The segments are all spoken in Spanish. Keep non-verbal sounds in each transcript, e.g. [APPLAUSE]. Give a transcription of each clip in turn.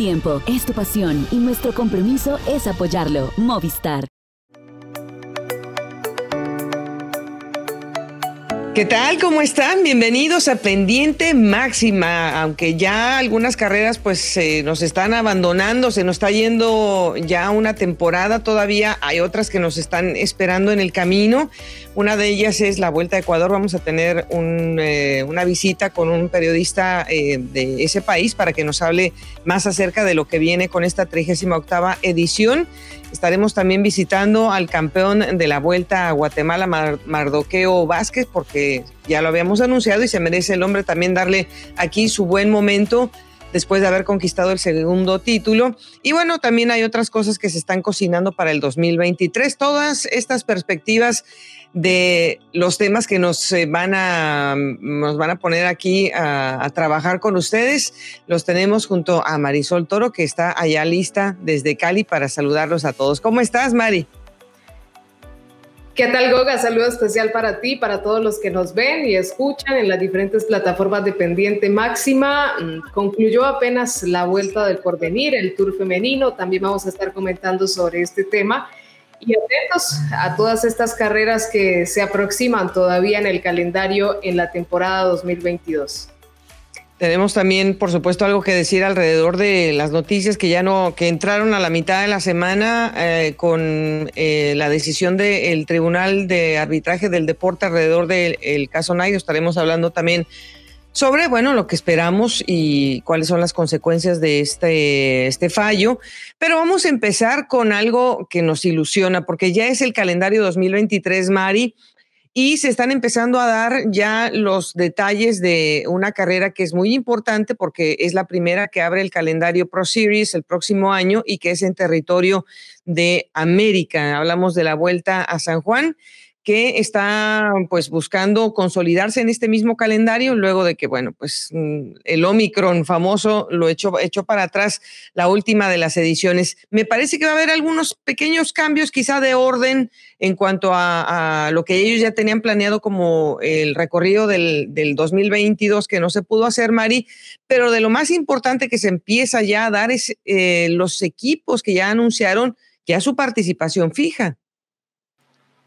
tiempo, es tu pasión y nuestro compromiso es apoyarlo. Movistar. ¿Qué tal? ¿Cómo están? Bienvenidos a Pendiente Máxima. Aunque ya algunas carreras pues nos están abandonando, se nos está yendo ya una temporada todavía, hay otras que nos están esperando en el camino. Una de ellas es la Vuelta a Ecuador. Vamos a tener eh, una visita con un periodista eh, de ese país para que nos hable más acerca de lo que viene con esta 38 edición. Estaremos también visitando al campeón de la Vuelta a Guatemala, Mardoqueo Vázquez, porque ya lo habíamos anunciado y se merece el hombre también darle aquí su buen momento después de haber conquistado el segundo título. Y bueno, también hay otras cosas que se están cocinando para el 2023. Todas estas perspectivas de los temas que nos eh, van a, nos van a poner aquí a, trabajar con ustedes. Los tenemos junto a Marisol Toro, que está allá lista desde Cali para saludarlos a todos. ¿Cómo estás, Mari? ¿Qué tal, Goga? Saludo especial para ti, para todos los que nos ven y escuchan en las diferentes plataformas de Pendiente Máxima. Mm, concluyó apenas la vuelta del porvenir, el Tour femenino. También vamos a estar comentando sobre este tema y atentos a todas estas carreras que se aproximan todavía en el calendario en la temporada 2022. Tenemos también, por supuesto, algo que decir alrededor de las noticias que ya no, que entraron a la mitad de la semana eh, con eh, la decisión del Tribunal de Arbitraje del Deporte alrededor del caso Nairo. Estaremos hablando también sobre, bueno, lo que esperamos y cuáles son las consecuencias de este, este fallo. Pero vamos a empezar con algo que nos ilusiona, porque ya es el calendario 2023, Mari, y se están empezando a dar ya los detalles de una carrera que es muy importante porque es la primera que abre el calendario Pro Series el próximo año y que es en territorio de América. Hablamos de la vuelta a San Juan que está pues buscando consolidarse en este mismo calendario luego de que, bueno, pues mm, el Omicron famoso lo echó, para atrás la última de las ediciones. Me parece que va a haber algunos pequeños cambios quizá de orden en cuanto a, lo que ellos ya tenían planeado como el recorrido del, del 2022 que no se pudo hacer, Mari, pero de lo más importante que se empieza ya a dar es eh, los equipos que ya anunciaron ya su participación fija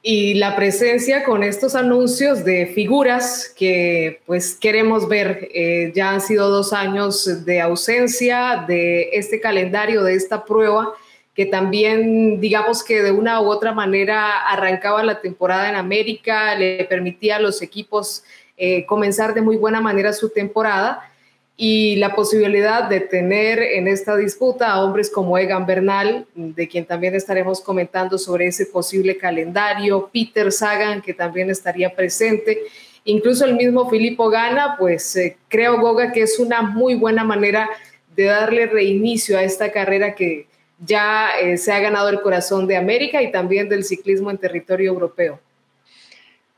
y la presencia con estos anuncios de figuras que pues queremos ver. Eh, ya han sido dos años de ausencia de este calendario, de esta prueba, que también digamos que de una u otra manera arrancaba la temporada en América, le permitía a los equipos eh, comenzar de muy buena manera su temporada y la posibilidad de tener en esta disputa a hombres como Egan Bernal, de quien también estaremos comentando sobre ese posible calendario, Peter Sagan, que también estaría presente, incluso el mismo Filippo Gana, pues eh, creo, Goga, que es una muy buena manera de darle reinicio a esta carrera que ya eh, se ha ganado el corazón de América y también del ciclismo en territorio europeo.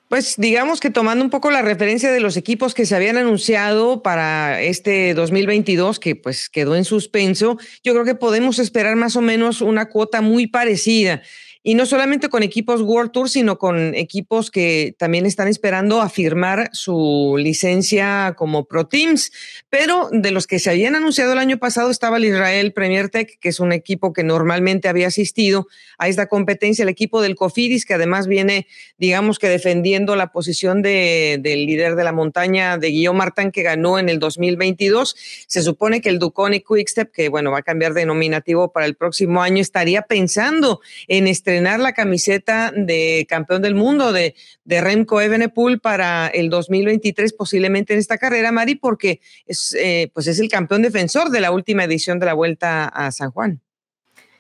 Pues digamos que tomando un poco la referencia de los equipos que se habían anunciado para este 2022, que pues quedó en suspenso, yo creo que podemos esperar más o menos una cuota muy parecida y no solamente con equipos World Tour, sino con equipos que también están esperando a firmar su licencia como Pro Teams. Pero de los que se habían anunciado el año pasado estaba el Israel Premier Tech, que es un equipo que normalmente había asistido a esta competencia, el equipo del Cofidis, que además viene, digamos que defendiendo la posición de, del líder de la montaña de Guillaume Martin, que ganó en el 2022. Se supone que el Duconi Quickstep, que bueno, va a cambiar de nominativo para el próximo año, estaría pensando en este la camiseta de campeón del mundo de, de Remco Evenepoel para el 2023, posiblemente en esta carrera, Mari, porque es, eh, pues es el campeón defensor de la última edición de la Vuelta a San Juan.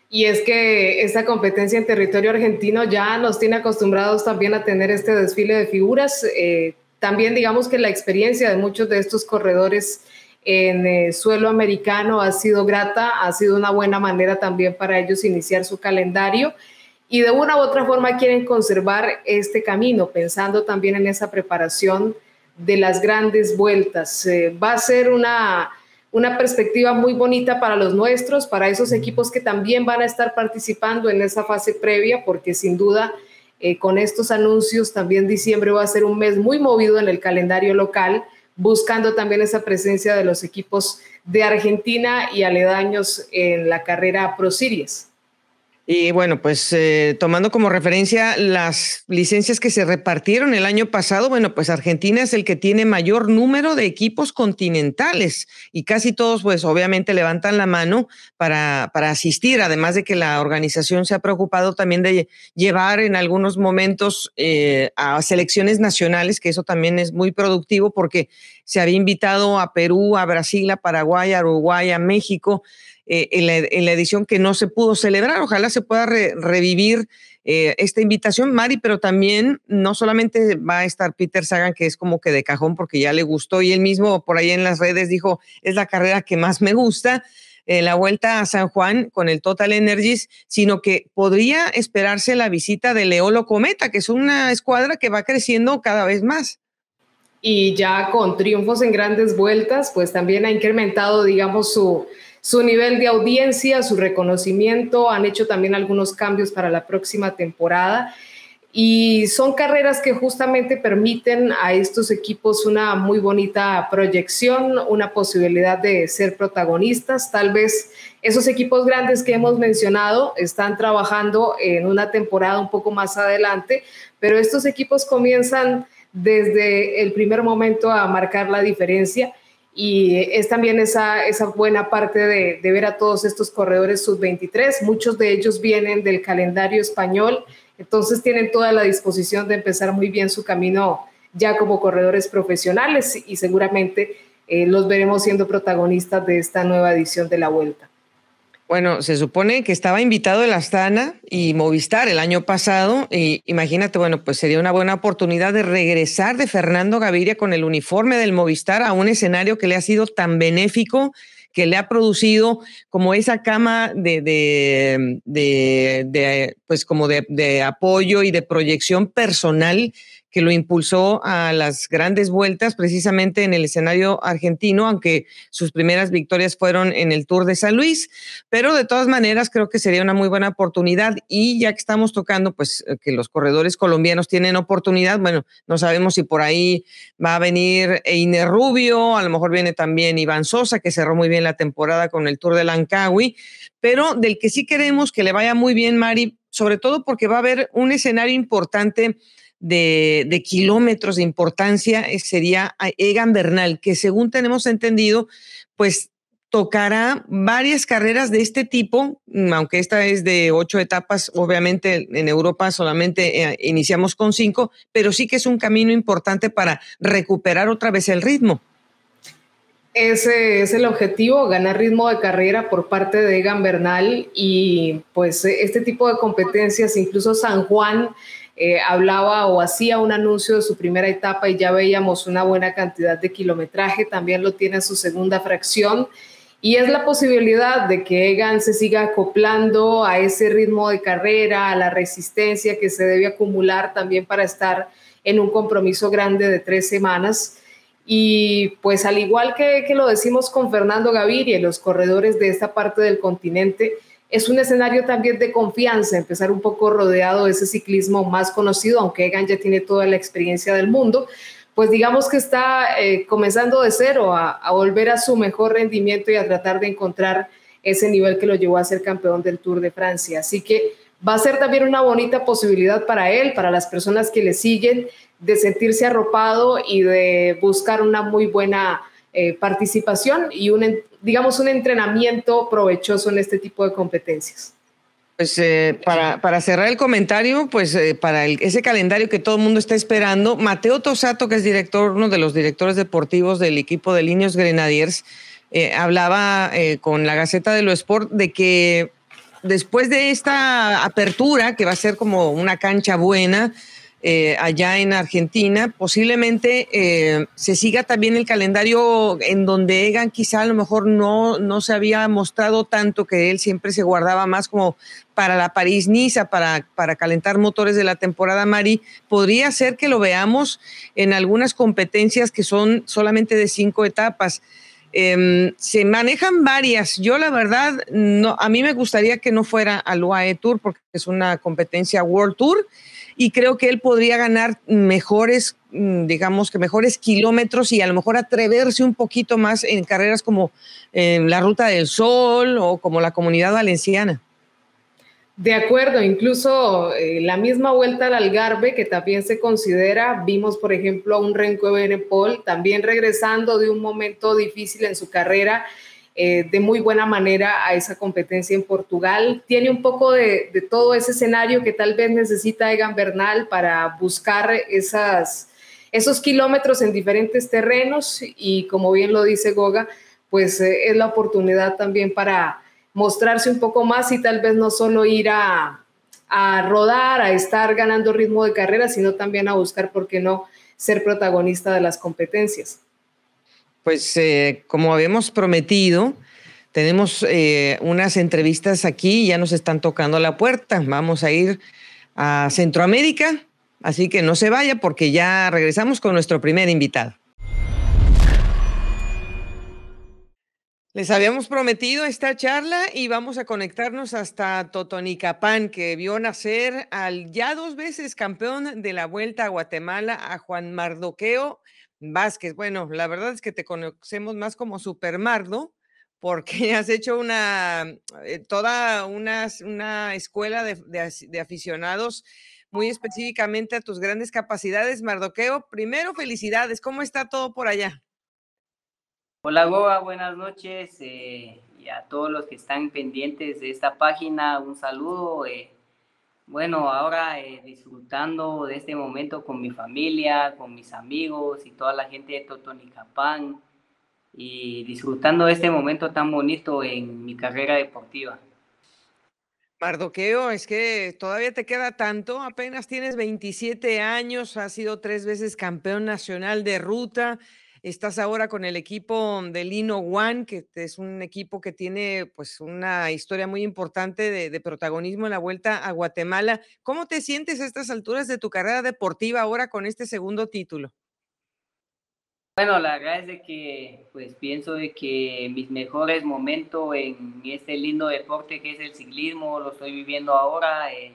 Y es que esta competencia en territorio argentino ya nos tiene acostumbrados también a tener este desfile de figuras. Eh, también digamos que la experiencia de muchos de estos corredores en eh, suelo americano ha sido grata, ha sido una buena manera también para ellos iniciar su calendario y de una u otra forma quieren conservar este camino, pensando también en esa preparación de las grandes vueltas. Eh, va a ser una, una perspectiva muy bonita para los nuestros, para esos equipos que también van a estar participando en esa fase previa, porque sin duda eh, con estos anuncios también diciembre va a ser un mes muy movido en el calendario local, buscando también esa presencia de los equipos de Argentina y aledaños en la carrera Pro Series. Y bueno, pues eh, tomando como referencia las licencias que se repartieron el año pasado, bueno, pues Argentina es el que tiene mayor número de equipos continentales y casi todos pues obviamente levantan la mano para, para asistir, además de que la organización se ha preocupado también de llevar en algunos momentos eh, a selecciones nacionales, que eso también es muy productivo porque se había invitado a Perú, a Brasil, a Paraguay, a Uruguay, a México. Eh, en, la, edición que no se pudo celebrar. Ojalá se pueda revivir eh, esta invitación, Mari, pero también no solamente va a estar Peter Sagan, que es como que de cajón porque ya le gustó y él mismo por ahí en las redes dijo, es la carrera que más me gusta. Eh, la vuelta a San Juan con el Total Energies, sino que podría esperarse la visita de Leolo Cometa, que es una escuadra que va creciendo cada vez más y ya con triunfos en grandes vueltas, pues también ha incrementado, digamos, su, su nivel de audiencia, su reconocimiento, han hecho también algunos cambios para la próxima temporada y son carreras que justamente permiten a estos equipos una muy bonita proyección, una posibilidad de ser protagonistas. Tal vez esos equipos grandes que hemos mencionado están trabajando en una temporada un poco más adelante, pero estos equipos comienzan desde el primer momento a marcar la diferencia y es también esa, esa buena parte de, de ver a todos estos corredores sub-23. Muchos de ellos vienen del calendario español, entonces tienen toda la disposición de empezar muy bien su camino ya como corredores profesionales y seguramente eh, los veremos siendo protagonistas de esta nueva edición de la vuelta. Bueno, se supone que estaba invitado el Astana y Movistar el año pasado. Y imagínate, bueno, pues sería una buena oportunidad de regresar de Fernando Gaviria con el uniforme del Movistar a un escenario que le ha sido tan benéfico, que le ha producido como esa cama de, de, de, pues como de apoyo y de proyección personal que lo impulsó a las grandes vueltas precisamente en el escenario argentino, aunque sus primeras victorias fueron en el Tour de San Luis, pero de todas maneras creo que sería una muy buena oportunidad. Y ya que estamos tocando pues eh, que los corredores colombianos tienen oportunidad, bueno, no sabemos si por ahí va a venir Einer Rubio, a lo mejor viene también Iván Sosa que cerró muy bien la temporada con el Tour de Lancawi, pero del que sí queremos que le vaya muy bien Mari, sobre todo porque va a haber un escenario importante de, kilómetros de importancia eh, sería Egan Bernal, que según tenemos entendido, pues tocará varias carreras de este tipo, mm, aunque esta es de ocho etapas, obviamente en Europa solamente eh, iniciamos con cinco, pero sí que es un camino importante para recuperar otra vez el ritmo. Ese es el objetivo, ganar ritmo de carrera por parte de Egan Bernal y pues este tipo de competencias, incluso San Juan eh, hablaba o hacía un anuncio de su primera etapa y ya veíamos una buena cantidad de kilometraje, también lo tiene en su segunda fracción. Y es la posibilidad de que Egan se siga acoplando a ese ritmo de carrera, a la resistencia que se debe acumular también para estar en un compromiso grande de tres semanas. Y pues al igual que, lo decimos con Fernando Gaviria, los corredores de esta parte del continente, es un escenario también de confianza, empezar un poco rodeado de ese ciclismo más conocido, aunque Egan ya tiene toda la experiencia del mundo, pues digamos que está eh, comenzando de cero a, volver a su mejor rendimiento y a tratar de encontrar ese nivel que lo llevó a ser campeón del Tour de Francia. Así que va a ser también una bonita posibilidad para él, para las personas que le siguen, de sentirse arropado y de buscar una muy buena eh, participación y un, digamos, un entrenamiento provechoso en este tipo de competencias. Pues eh, para, para, cerrar el comentario, pues eh, para ese calendario que todo el mundo está esperando, Mateo Tosato, que es director, uno de los directores deportivos del equipo de Líneos Grenadiers, hablaba con la Gaceta de lo Sport de que después de esta apertura, que va a ser como una cancha buena, eh, allá en Argentina. Posiblemente eh, se siga también el calendario en donde Egan quizá a lo mejor no, no se había mostrado tanto que él siempre se guardaba más como para la París-Niza, para, para calentar motores de la temporada Mari. Podría ser que lo veamos en algunas competencias que son solamente de cinco etapas. Em, se manejan varias. Yo la verdad, no, a mí me gustaría que no fuera al UAE Tour porque es una competencia World Tour y creo que él podría ganar mejores, mm, digamos que mejores kilómetros y a lo mejor atreverse un poquito más en carreras como en la Ruta del Sol o como la Comunidad Valenciana. De acuerdo, incluso eh, la misma vuelta al Algarve, que también se considera, vimos por ejemplo a un Renko Benepol también regresando de un momento difícil en su carrera, eh, de muy buena manera a esa competencia en Portugal. Tiene un poco de, todo ese escenario que tal vez necesita Egan Bernal para buscar esas, esos kilómetros en diferentes terrenos y como bien lo dice Goga, pues eh, es la oportunidad también para mostrarse un poco más y tal vez no solo ir a, a rodar, a estar ganando ritmo de carrera, sino también a buscar, ¿por qué no?, ser protagonista de las competencias. Pues eh, como habíamos prometido, tenemos eh, unas entrevistas aquí, ya nos están tocando la puerta. Vamos a ir a Centroamérica, así que no se vaya porque ya regresamos con nuestro primer invitado. Les habíamos prometido esta charla y vamos a conectarnos hasta Totonicapán, que vio nacer al ya dos veces campeón de la Vuelta a Guatemala, a Juan Mardoqueo Vázquez. Bueno, la verdad es que te conocemos más como Super Mardo, porque [LAUGHS] has hecho una, eh, toda una, una escuela de aficionados muy específicamente a tus grandes capacidades. Mardoqueo, primero felicidades, ¿cómo está todo por allá? Hola Goa, buenas noches eh, y a todos los que están pendientes de esta página, un saludo. Eh, bueno, ahora eh, disfrutando de este momento con mi familia, con mis amigos y toda la gente de Totonicapán y disfrutando de este momento tan bonito en mi carrera deportiva. Mardoqueo, es que todavía te queda tanto, apenas tienes 27 años, has sido tres veces campeón nacional de ruta, Estás ahora con el equipo de Lino One, que es un equipo que tiene pues una historia muy importante de, protagonismo en la vuelta a Guatemala. ¿Cómo te sientes a estas alturas de tu carrera deportiva ahora con este segundo título? Bueno, la verdad es de que pues pienso de que mis mejores momentos en este lindo deporte que es el ciclismo lo estoy viviendo ahora. Eh,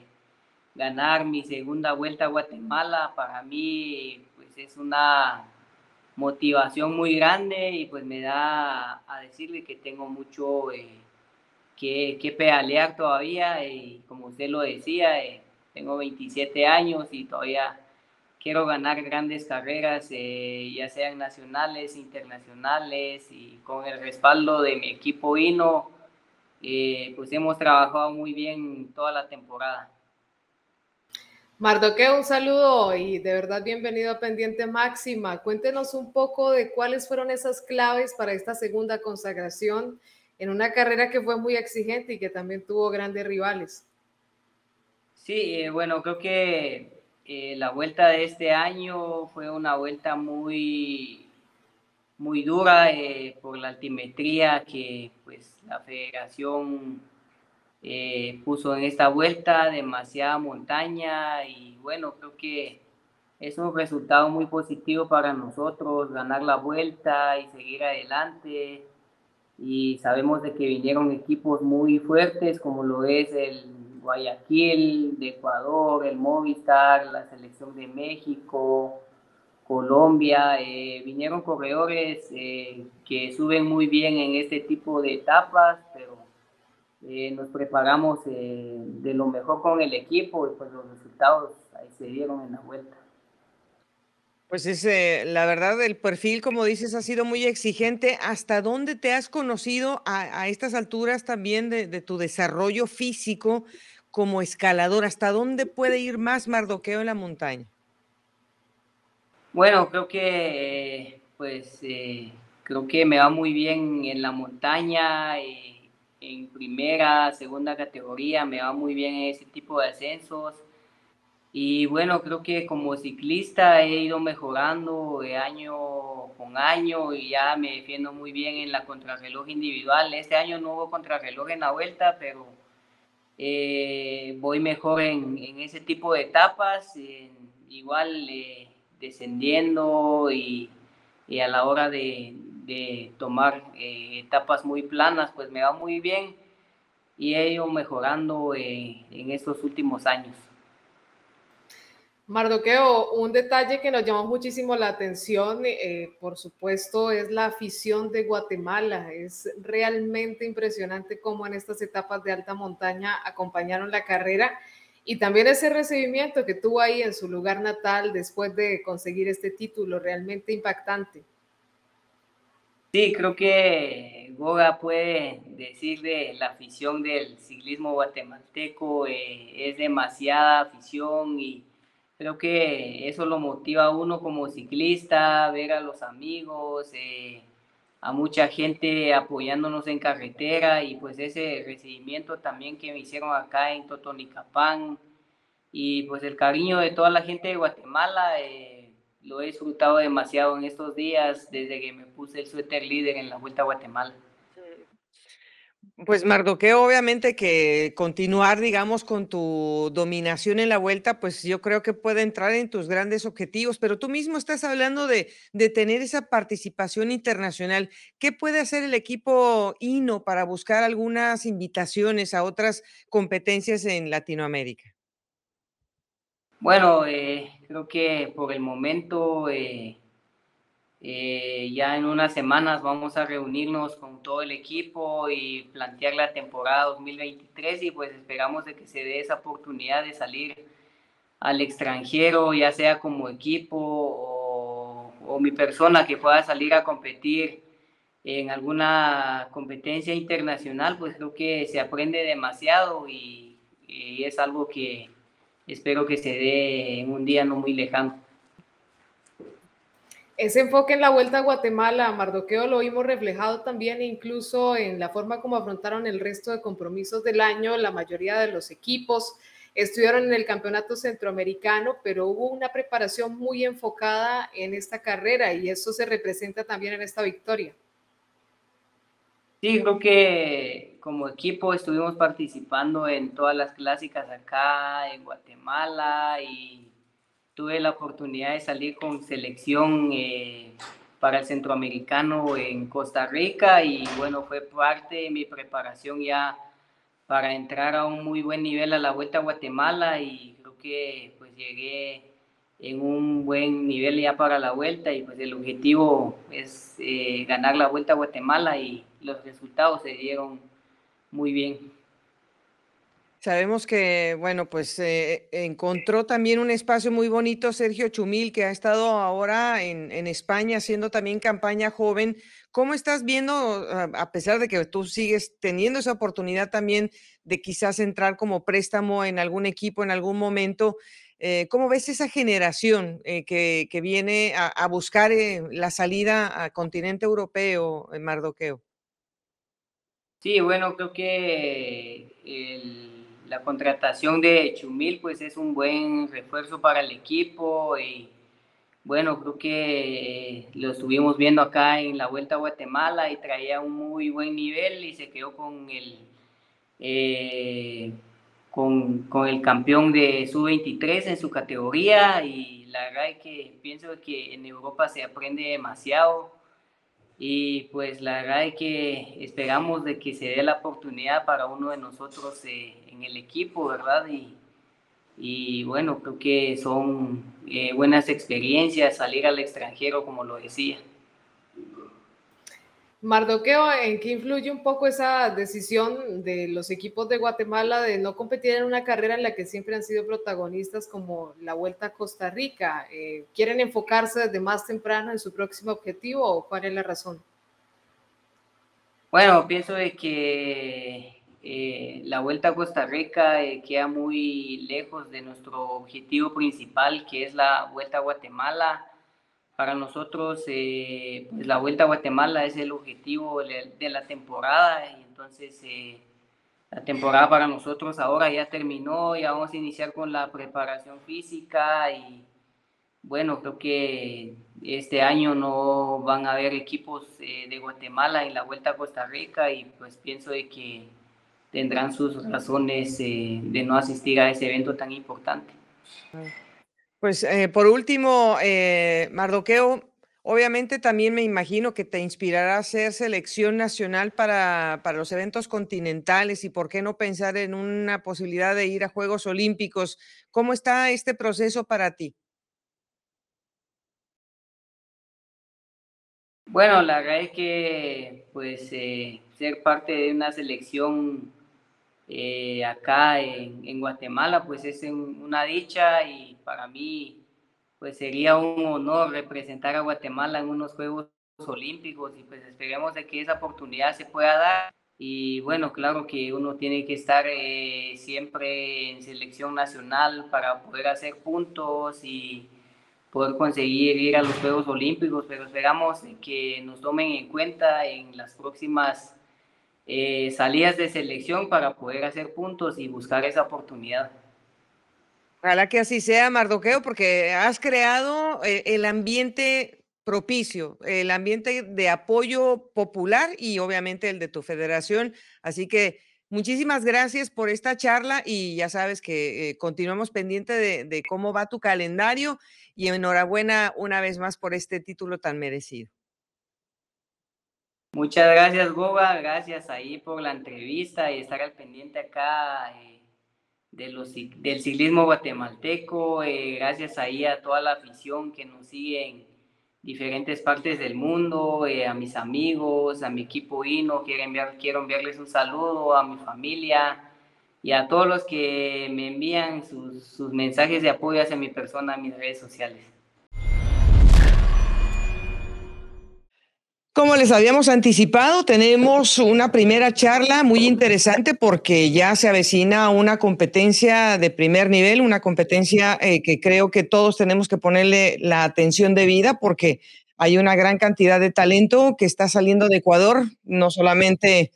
ganar mi segunda vuelta a Guatemala para mí pues es una motivación muy grande y pues me da a decirle que tengo mucho eh, que, que, pedalear todavía y como usted lo decía, eh, tengo 27 años y todavía quiero ganar grandes carreras, eh, ya sean nacionales, internacionales y con el respaldo de mi equipo Hino, pues hemos trabajado muy bien toda la temporada. Mardoque, un saludo y de verdad bienvenido a Pendiente Máxima. Cuéntenos un poco de cuáles fueron esas claves para esta segunda consagración en una carrera que fue muy exigente y que también tuvo grandes rivales. Sí, eh, bueno, creo que eh, la vuelta de este año fue una vuelta muy, muy dura eh, por la altimetría que pues la federación eh, puso en esta vuelta demasiada montaña y bueno, creo que es un resultado muy positivo para nosotros, ganar la vuelta y seguir adelante. Y sabemos de que vinieron equipos muy fuertes como lo es el Guayaquil de Ecuador, el Movistar, la selección de México, Colombia. Eh, vinieron corredores eh, que suben muy bien en este tipo de etapas, pero eh, nos preparamos eh, de lo mejor con el equipo y pues los resultados ahí se dieron en la vuelta. Pues es, eh, la verdad, el perfil, como dices, ha sido muy exigente. ¿Hasta dónde te has conocido a, estas alturas también de, de, tu desarrollo físico como escalador? ¿Hasta dónde puede ir más Mardoqueo en la montaña? Bueno, creo que, pues, creo que me va muy bien en la montaña. y en primera, segunda categoría, me va muy bien ese tipo de ascensos. Y bueno, creo que como ciclista he ido mejorando de año con año y ya me defiendo muy bien en la contrarreloj individual. Este año no hubo contrarreloj en la vuelta, pero eh, voy mejor en, en, ese tipo de etapas, igual eh, descendiendo y, y, a la hora de, de tomar eh, etapas muy planas, pues me va muy bien y he ido mejorando eh, en estos últimos años. Mardoqueo, un detalle que nos llamó muchísimo la atención, eh, por supuesto, es la afición de Guatemala. Es realmente impresionante cómo en estas etapas de alta montaña acompañaron la carrera y también ese recibimiento que tuvo ahí en su lugar natal después de conseguir este título, realmente impactante. Sí, creo que Goga puede decir de la afición del ciclismo guatemalteco, eh, es demasiada afición y Creo que eso lo motiva a uno como ciclista, ver a los amigos, eh, a mucha gente apoyándonos en carretera y pues ese recibimiento también que me hicieron acá en Totonicapán y pues el cariño de toda la gente de Guatemala, eh, lo he disfrutado demasiado en estos días desde que me puse el suéter líder en la Vuelta a Guatemala. Pues Mardoqueo, obviamente que continuar, digamos, con tu dominación en la vuelta, pues yo creo que puede entrar en tus grandes objetivos, pero tú mismo estás hablando de, de tener esa participación internacional. ¿Qué puede hacer el equipo INO para buscar algunas invitaciones a otras competencias en Latinoamérica? Bueno, eh, creo que por el momento eh, eh, ya en unas semanas vamos a reunirnos con todo el equipo y plantear la temporada 2023 y pues esperamos de que se dé esa oportunidad de salir al extranjero, ya sea como equipo o, mi persona que pueda salir a competir en alguna competencia internacional, pues creo que se aprende demasiado y es algo que espero que se dé en un día no muy lejano. Ese enfoque en la vuelta a Guatemala, Mardoqueo, lo vimos reflejado también incluso en la forma como afrontaron el resto de compromisos del año. La mayoría de los equipos estuvieron en el campeonato centroamericano, pero hubo una preparación muy enfocada en esta carrera y eso se representa también en esta victoria. Sí, creo que como equipo estuvimos participando en todas las clásicas acá en Guatemala y tuve la oportunidad de salir con selección eh, para el centroamericano en Costa Rica y bueno, fue parte de mi preparación ya para entrar a un muy buen nivel a la Vuelta a Guatemala y creo que pues llegué en un buen nivel ya para la Vuelta y pues el objetivo es eh, ganar la Vuelta a Guatemala y los resultados se dieron muy bien. Sabemos que, bueno, pues eh, encontró también un espacio muy bonito Sergio Chumil, que ha estado ahora en, en, España haciendo también campaña joven. ¿Cómo estás viendo, a pesar de que tú sigues teniendo esa oportunidad también de quizás entrar como préstamo en algún equipo en algún momento? Eh, ¿Cómo ves esa generación eh, que, que, viene a, a buscar la salida al continente europeo, en Mardoqueo? Sí, bueno, creo que la contratación de Chumil pues es un buen refuerzo para el equipo y bueno, creo que lo estuvimos viendo acá en la Vuelta a Guatemala y traía un muy buen nivel y se quedó con el, eh, con, con, el campeón de Sub-23 en su categoría y la verdad es que pienso que en Europa se aprende demasiado y pues la verdad es que esperamos de que se dé la oportunidad para uno de nosotros eh, en el equipo, ¿verdad? Y, y bueno, creo que son eh, buenas experiencias salir al extranjero, como lo decía. Mardoqueo, ¿en qué influye un poco esa decisión de los equipos de Guatemala de no competir en una carrera en la que siempre han sido protagonistas como la Vuelta a Costa Rica? Eh, ¿Quieren enfocarse desde más temprano en su próximo objetivo o cuál es la razón? Bueno, pienso de que eh, la Vuelta a Costa Rica eh, queda muy lejos de nuestro objetivo principal, que es la Vuelta a Guatemala para nosotros, eh, pues la Vuelta a Guatemala es el objetivo de la temporada y entonces eh, la temporada para nosotros ahora ya terminó, ya vamos a iniciar con la preparación física y bueno, creo que este año no van a haber equipos eh, de Guatemala en la Vuelta a Costa Rica y pues pienso de que tendrán sus razones eh, de no asistir a ese evento tan importante. Pues eh, por último, eh, Mardoqueo, Obviamente también me imagino que te inspirará a ser selección nacional para, para, los eventos continentales y por qué no pensar en una posibilidad de ir a Juegos Olímpicos. ¿Cómo está este proceso para ti? Bueno, la verdad es que pues eh, ser parte de una selección eh, acá en, en, Guatemala pues es una dicha y para mí pues sería un honor representar a Guatemala en unos Juegos Olímpicos y pues esperemos de que esa oportunidad se pueda dar. Y bueno, claro que uno tiene que estar eh, siempre en selección nacional para poder hacer puntos y poder conseguir ir a los Juegos Olímpicos, pero esperamos que nos tomen en cuenta en las próximas eh, salidas de selección para poder hacer puntos y buscar esa oportunidad. Ojalá que así sea, Mardoqueo, porque has creado eh, el ambiente propicio, el ambiente de apoyo popular y obviamente el de tu federación. Así que muchísimas gracias por esta charla y ya sabes que eh, continuamos pendiente de, de cómo va tu calendario y enhorabuena una vez más por este título tan merecido. Muchas gracias, Goga. Gracias ahí por la entrevista y estar al pendiente acá eh, de los, del ciclismo guatemalteco. Eh, gracias ahí a toda la afición que nos sigue en diferentes partes del mundo, eh, a mis amigos, a mi equipo Hino. Quiero, quiero enviarles un saludo a mi familia y a todos los que me envían sus, sus mensajes de apoyo hacia mi persona en mis redes sociales. Como les habíamos anticipado, tenemos una primera charla muy interesante porque ya se avecina una competencia de primer nivel, una competencia eh, que creo que todos tenemos que ponerle la atención debida porque hay una gran cantidad de talento que está saliendo de Ecuador, no solamente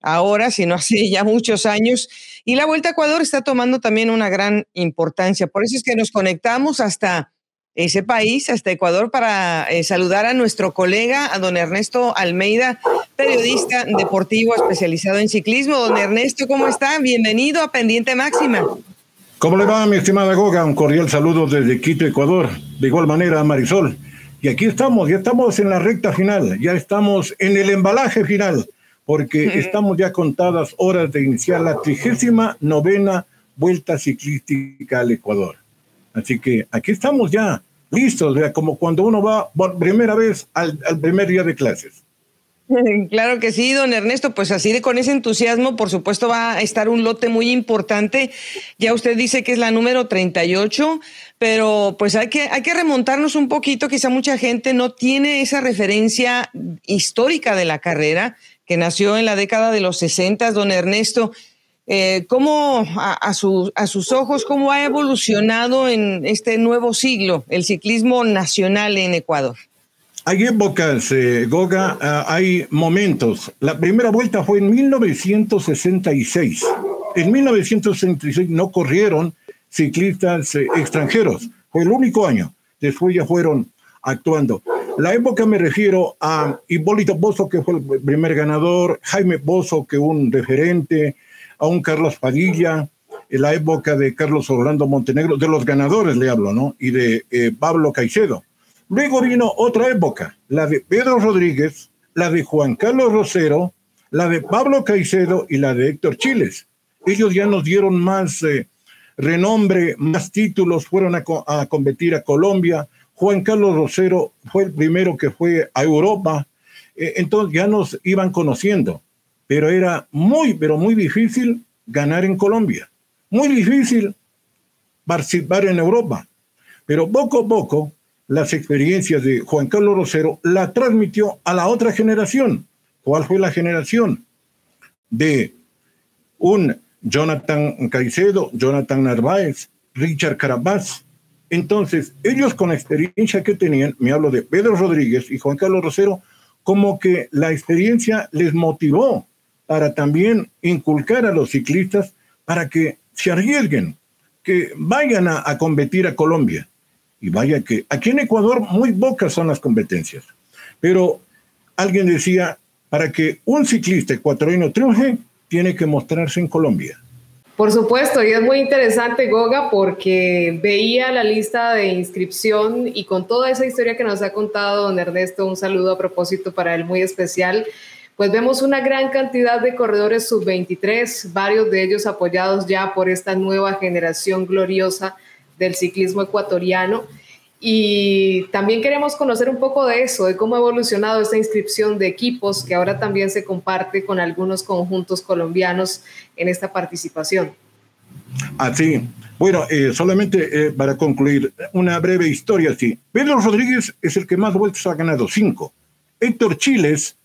ahora, sino [LAUGHS] hace ya muchos años. Y la Vuelta a Ecuador está tomando también una gran importancia. Por eso es que nos conectamos hasta ese país, hasta Ecuador, para eh, saludar a nuestro colega, a don Ernesto Almeida, periodista deportivo especializado en ciclismo. Don Ernesto, ¿cómo está? Bienvenido a Pendiente Máxima. ¿Cómo le va, mi estimada Goga? Un cordial saludo desde Quito, Ecuador. De igual manera, Marisol. Y aquí estamos, ya estamos en la recta final, ya estamos en el embalaje final porque estamos ya contadas horas de iniciar la trigésima novena vuelta ciclística al Ecuador. Así que aquí estamos ya, listos, como cuando uno va por primera vez al, al primer día de clases. [LAUGHS] Claro que sí, don Ernesto, pues así de con ese entusiasmo, por supuesto va a estar un lote muy importante. Ya usted dice que es la número 38, pero pues hay que, hay que remontarnos un poquito, quizá mucha gente no tiene esa referencia histórica de la carrera que nació en la década de los 60, don Ernesto. Eh, ¿Cómo a, a, sus ojos, cómo ha evolucionado en este nuevo siglo el ciclismo nacional en Ecuador? Hay épocas, eh, Goga, uh, hay momentos. La primera vuelta fue en 1966. En 1966 no corrieron ciclistas eh, extranjeros. Fue el único año. Después ya fueron actuando. La época me refiero a Hipólito Bozo, que fue el primer ganador, Jaime Bozo, que un referente, a un Carlos Padilla, en la época de Carlos Orlando Montenegro, de los ganadores le hablo, ¿no? Y de eh, Pablo Caicedo. Luego vino otra época, la de Pedro Rodríguez, la de Juan Carlos Rosero, la de Pablo Caicedo y la de Héctor Chiles. Ellos ya nos dieron más eh, renombre, más títulos, fueron a, a competir a Colombia, Juan Carlos Rosero fue el primero que fue a Europa, eh, entonces ya nos iban conociendo, pero era muy, pero muy difícil ganar en Colombia, muy difícil participar en Europa, pero poco a poco las experiencias de Juan Carlos Rosero la transmitió a la otra generación. ¿Cuál fue la generación? De un Jonathan Caicedo, Jonathan Narváez, Richard Carapaz, entonces, ellos con la experiencia que tenían, me hablo de Pedro Rodríguez y Juan Carlos Rosero, como que la experiencia les motivó para también inculcar a los ciclistas para que se arriesguen, que vayan a, a competir a Colombia. Y vaya que aquí en Ecuador muy pocas son las competencias. Pero alguien decía, para que un ciclista ecuatoriano triunfe, tiene que mostrarse en Colombia. Por supuesto, y es muy interesante, Goga, porque veía la lista de inscripción y con toda esa historia que nos ha contado don Ernesto, un saludo a propósito para él muy especial, pues vemos una gran cantidad de corredores sub-23, varios de ellos apoyados ya por esta nueva generación gloriosa del ciclismo ecuatoriano. Y también queremos conocer un poco de eso, de cómo ha evolucionado esta inscripción de equipos que ahora también se comparte con algunos conjuntos colombianos en esta participación. Así, bueno, eh, solamente eh, para concluir, una breve historia así. Pedro Rodríguez es el que más vueltas ha ganado, cinco. Héctor Chiles,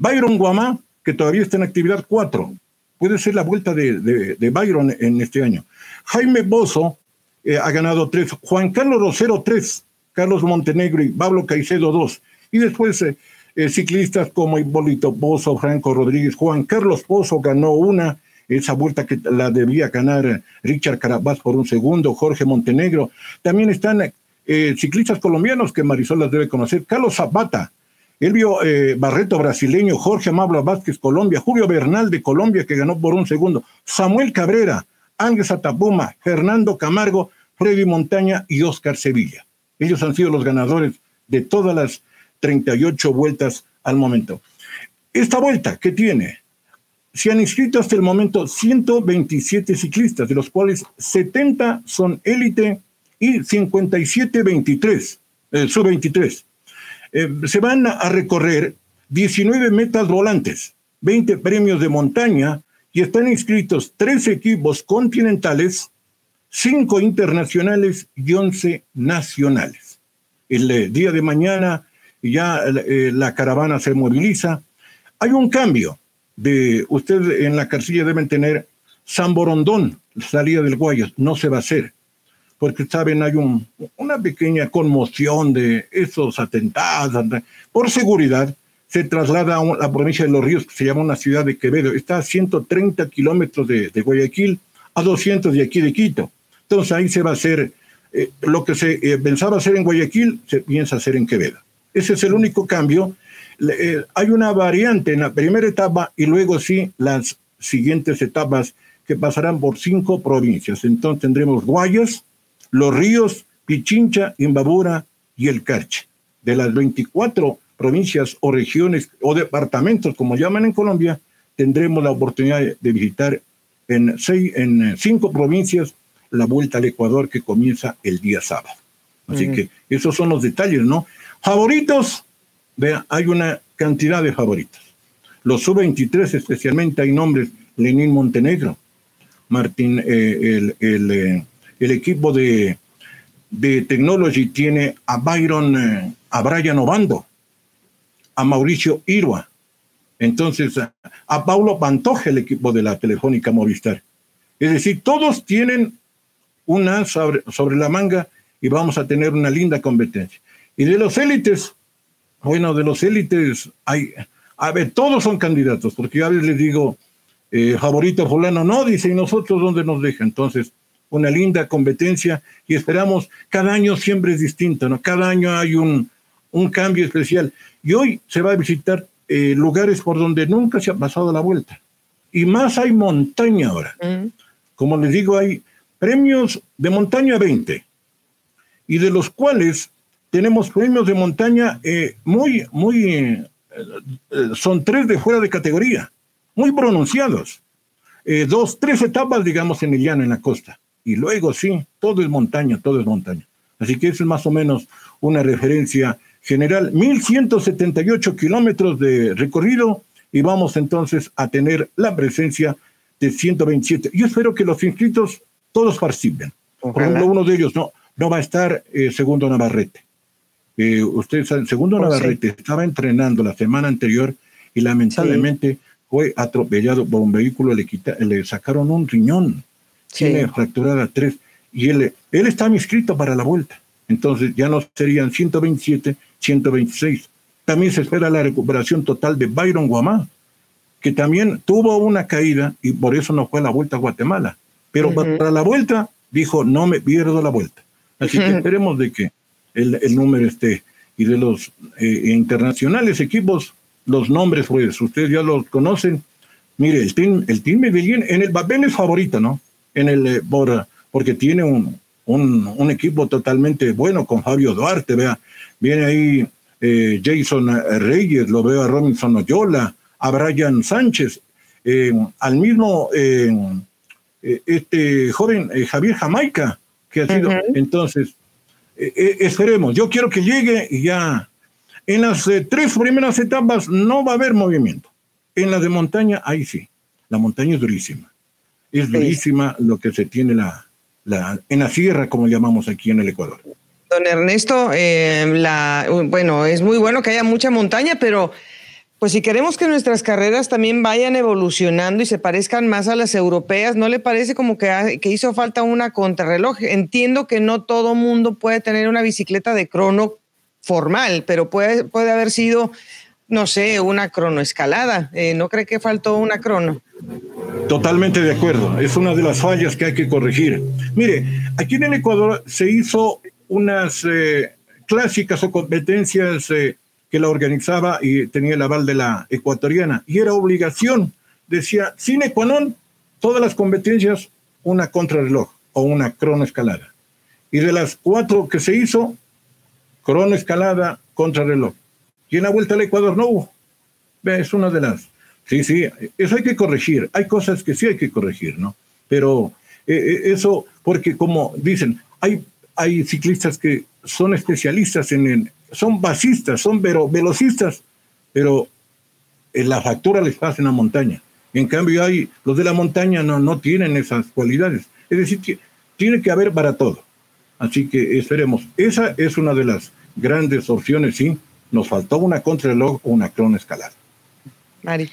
Byron Guamá, que todavía está en actividad, cuatro. Puede ser la vuelta de, de Byron en este año. Jaime Bozo, eh, ha ganado tres. Juan Carlos Rosero, tres. Carlos Montenegro y Pablo Caicedo, dos. Y después eh, eh, ciclistas como Hipólito Pozo, Franco Rodríguez, Juan Carlos Pozo ganó una, esa vuelta que la debía ganar Richard Carabás por un segundo, Jorge Montenegro. También están ciclistas colombianos que Marisol las debe conocer. Carlos Zapata, Elvio Barreto brasileño, Jorge Amablo Vázquez Colombia, Julio Bernal de Colombia que ganó por un segundo, Samuel Cabrera, Ángel Atapuma, Fernando Camargo, Freddy Montaña y Oscar Sevilla. Ellos han sido los ganadores de todas las 38 vueltas al momento. Esta vuelta, ¿qué tiene? Se han inscrito hasta el momento 127 ciclistas, de los cuales 70 son élite y 57 23, eh, sub-23. Eh, se van a recorrer 19 metas volantes, 20 premios de montaña, y están inscritos tres equipos continentales, cinco internacionales y once nacionales. El eh, día de mañana ya eh, la caravana se moviliza. Hay un cambio. De, usted en la carcilla deben tener San Borondón, salida del Guayas, no se va a hacer, porque saben, hay un, una pequeña conmoción de esos atentados. Por seguridad, se traslada a la provincia de Los Ríos, que se llama una ciudad de Quevedo. Está a 130 kilómetros de, Guayaquil, a 200 de aquí de Quito. Entonces ahí se va a hacer eh, lo que se eh, pensaba hacer en Guayaquil, se piensa hacer en Quevedo. Ese es el único cambio. Eh, hay una variante en la primera etapa y luego sí las siguientes etapas que pasarán por cinco provincias. Entonces tendremos Guayas, Los Ríos, Pichincha, Imbabura y El Carche. De las 24 provincias o regiones o departamentos, como llaman en Colombia, tendremos la oportunidad de visitar en, seis, en cinco provincias la vuelta al Ecuador que comienza el día sábado. Así que esos son los detalles, ¿no? Favoritos, vea, hay una cantidad de favoritos. Los sub-23 especialmente hay nombres, Lenín Montenegro, Martín, eh, el, el, eh, el, equipo de, de Technology tiene a Byron, eh, a Brian Obando, a Mauricio Irua, entonces a, Paulo Pantoja, el equipo de la Telefónica Movistar. Es decir, todos tienen una sobre, sobre la manga y vamos a tener una linda competencia. Y de los élites, bueno, de los élites hay, a ver, todos son candidatos, porque a veces les digo, eh, favorito fulano, no, dice, y nosotros dónde nos deja. Entonces, una linda competencia y esperamos, cada año siempre es distinto, ¿no? Cada año hay un, un cambio especial. Y hoy se va a visitar eh, lugares por donde nunca se ha pasado la vuelta. Y más hay montaña ahora. Mm. Como les digo, hay premios de montaña 20, y de los cuales tenemos premios de montaña eh, muy, muy, eh, son tres de fuera de categoría, muy pronunciados. dos, tres etapas, digamos, en el llano, en la costa. Y luego sí, todo es montaña, todo es montaña. Así que eso es más o menos una referencia general, 1.178 kilómetros de recorrido y vamos entonces a tener la presencia de 127. Yo espero que los inscritos todos participen. Por ejemplo, uno de ellos no, no va a estar eh, Segundo Navarrete. Eh, usted Segundo oh, Navarrete estaba entrenando la semana anterior y lamentablemente fue atropellado por un vehículo, le, le sacaron un riñón, tiene fracturada tres y él, él estaba inscrito para la vuelta. Entonces ya no serían 127, 126. También se espera la recuperación total de Byron Guamá, que también tuvo una caída y por eso no fue la vuelta a Guatemala. Pero para la vuelta dijo, no me pierdo la vuelta. Así que [LAUGHS] esperemos de que el, número esté. Y de los eh, internacionales equipos, los nombres, pues ustedes ya los conocen. Mire, el Team, el team Medellín en el papel es favorito, ¿no? En el, por, porque tiene un, un, equipo totalmente bueno con Fabio Duarte, vea, viene ahí eh, Jason Reyes, lo veo a Robinson Oyola, a Brian Sánchez, eh, al mismo eh, este joven Javier Jamaica, que ha sido, entonces, esperemos, yo quiero que llegue y ya, en las tres primeras etapas no va a haber movimiento, en las de montaña, ahí sí, la montaña es durísima, es durísima lo que se tiene la, en la sierra, como llamamos aquí en el Ecuador. Don Ernesto, eh, la, bueno, es muy bueno que haya mucha montaña, pero pues si queremos que nuestras carreras también vayan evolucionando y se parezcan más a las europeas, ¿no le parece como que, que hizo falta una contrarreloj? Entiendo que no todo mundo puede tener una bicicleta de crono formal, pero puede, puede haber sido, no sé, una cronoescalada. Eh, ¿No cree que faltó una crono? Totalmente de acuerdo. Es una de las fallas que hay que corregir. Mire, aquí en el Ecuador se hizo unas eh, clásicas o competencias eh, que la organizaba y tenía el aval de la ecuatoriana. Y era obligación, decía, sin qua todas las competencias, una contrarreloj o una cronoescalada. Y de las cuatro que se hizo, cronoescalada, contrarreloj. Y en la vuelta al Ecuador no hubo. Es una de las Sí, sí, eso hay que corregir. Hay cosas que sí hay que corregir, ¿no? Pero eh, eh, eso, porque como dicen, hay, hay ciclistas que son especialistas en, son basistas, son velocistas, pero en la factura les pasa en la montaña. En cambio, hay, los de la montaña no, no tienen esas cualidades. Es decir, tiene que haber para todo. Así que esperemos. Esa es una de las grandes opciones, sí. Nos faltó una contrarreloj o una cronoescalada. Mari.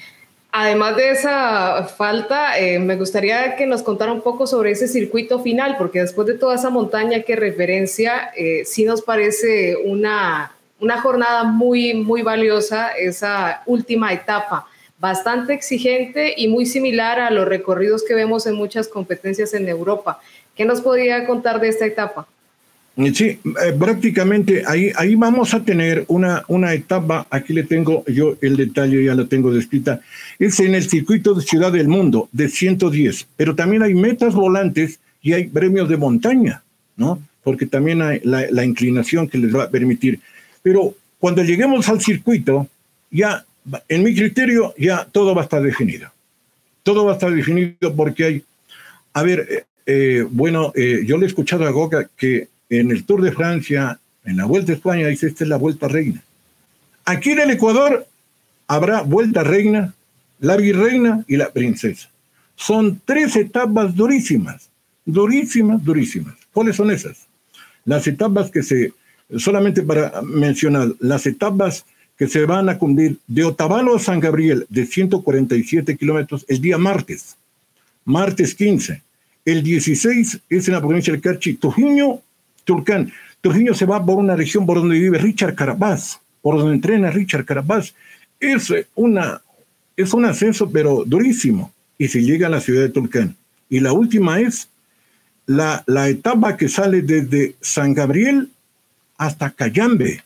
Además de esa falta, eh, me gustaría que nos contara un poco sobre ese circuito final, porque después de toda esa montaña que referencia, eh, sí nos parece una, una jornada muy, muy valiosa, esa última etapa, bastante exigente y muy similar a los recorridos que vemos en muchas competencias en Europa. ¿Qué nos podría contar de esta etapa? Sí, eh, prácticamente ahí, ahí vamos a tener una, una etapa, aquí le tengo yo el detalle, ya lo tengo descrita, es en el circuito de Ciudad del Mundo de 110, pero también hay metas volantes y hay premios de montaña, ¿no? Porque también hay la, la inclinación que les va a permitir. Pero cuando lleguemos al circuito, ya, en mi criterio, ya todo va a estar definido. Todo va a estar definido porque hay, a ver, eh, eh, bueno, yo le he escuchado a Goga que en el Tour de Francia, en la Vuelta a España, dice, esta es la Vuelta Reina. Aquí en el Ecuador habrá Vuelta Reina, la Virreina y la Princesa. Son tres etapas durísimas, durísimas, durísimas. ¿Cuáles son esas? Las etapas que se, solamente para mencionar, las etapas que se van a cumplir de Otavalo a San Gabriel de 147 kilómetros el día martes, martes 15. El 16 es en la provincia del Carchi, Trujillo Turcán. Trujillo se va por una región por donde vive Richard Carapaz, por donde entrena Richard Carapaz. Es, una, es un ascenso, pero durísimo. Y se llega a la ciudad de Tulcán. Y la última es la, la etapa que sale desde San Gabriel hasta Cayambe.